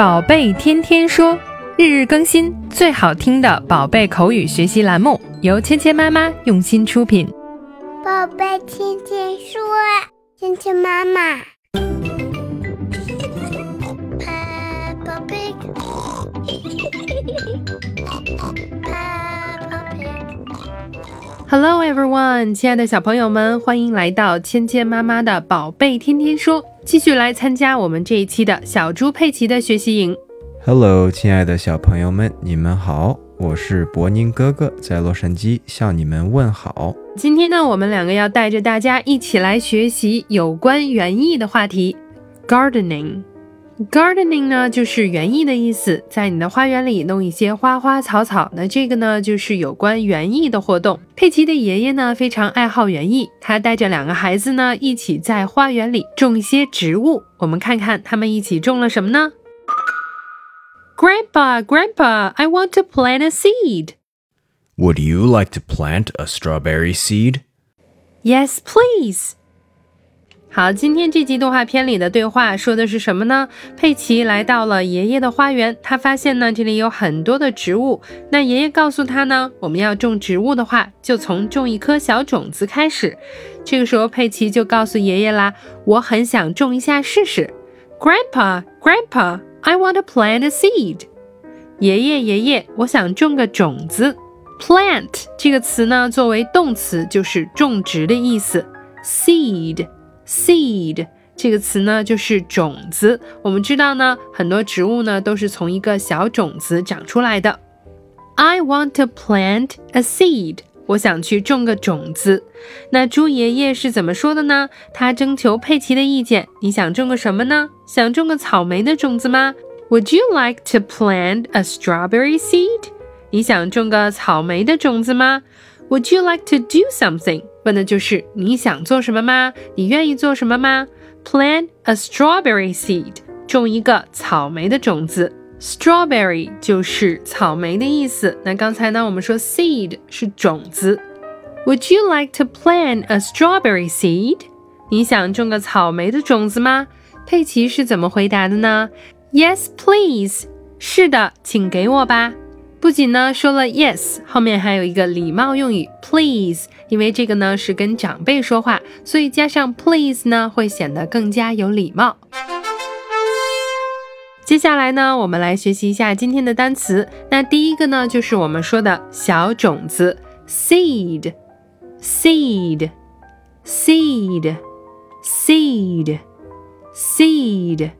宝贝天天说，日日更新，最好听的宝贝口语学习栏目，由芊芊妈妈用心出品。宝贝天天说，芊芊妈妈。Hello everyone，亲爱的小朋友们，欢迎来到芊芊妈妈的宝贝天天说，继续来参加我们这一期的小猪佩奇的学习营。Hello，亲爱的小朋友们，你们好，我是伯宁哥哥，在洛杉矶向你们问好。今天呢，我们两个要带着大家一起来学习有关园艺的话题，gardening。Gardening 呢，就是园艺的意思，在你的花园里弄一些花花草草。那这个呢，就是有关园艺的活动。佩奇的爷爷呢，非常爱好园艺，他带着两个孩子呢，一起在花园里种一些植物。我们看看他们一起种了什么呢？Grandpa, Grandpa, I want to plant a seed. Would you like to plant a strawberry seed? Yes, please. 好，今天这集动画片里的对话说的是什么呢？佩奇来到了爷爷的花园，他发现呢这里有很多的植物。那爷爷告诉他呢，我们要种植物的话，就从种一颗小种子开始。这个时候，佩奇就告诉爷爷啦：“我很想种一下试试。”Grandpa, Grandpa, I want to plant a seed. 爷爷，爷爷，我想种个种子。Plant 这个词呢，作为动词就是种植的意思。Seed。Seed 这个词呢，就是种子。我们知道呢，很多植物呢都是从一个小种子长出来的。I want to plant a seed。我想去种个种子。那猪爷爷是怎么说的呢？他征求佩奇的意见。你想种个什么呢？想种个草莓的种子吗？Would you like to plant a strawberry seed？你想种个草莓的种子吗？Would you like to do something？问的就是你想做什么吗？你愿意做什么吗？Plant a strawberry seed，种一个草莓的种子。Strawberry 就是草莓的意思。那刚才呢，我们说 seed 是种子。Would you like to plant a strawberry seed？你想种个草莓的种子吗？佩奇是怎么回答的呢？Yes, please。是的，请给我吧。不仅呢说了 yes，后面还有一个礼貌用语 please，因为这个呢是跟长辈说话，所以加上 please 呢会显得更加有礼貌。接下来呢，我们来学习一下今天的单词。那第一个呢就是我们说的小种子 seed，seed，seed，seed，seed。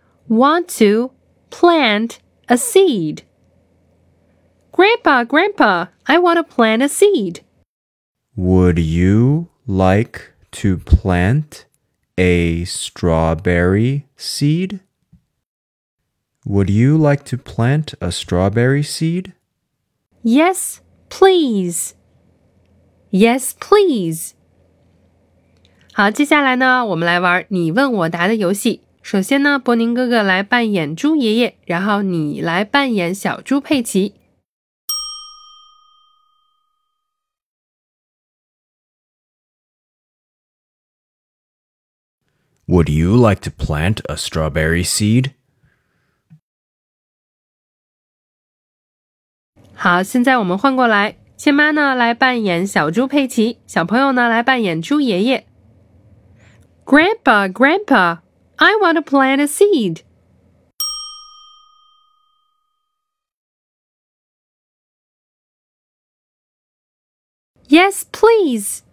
want to plant a seed. Grandpa, Grandpa, I want to plant a seed. Would you like to plant a strawberry seed? Would you like to plant a strawberry seed? Yes, please. Yes, please. 好，接下来呢，我们来玩你问我答的游戏。 首先呢，博宁哥哥来扮演猪爷爷，然后你来扮演小猪佩奇。Would you like to plant a strawberry seed? 好，现在我们换过来，千妈呢来扮演小猪佩奇，小朋友呢来扮演猪爷爷。Grandpa, Grandpa, I want to plant a seed. Yes, please.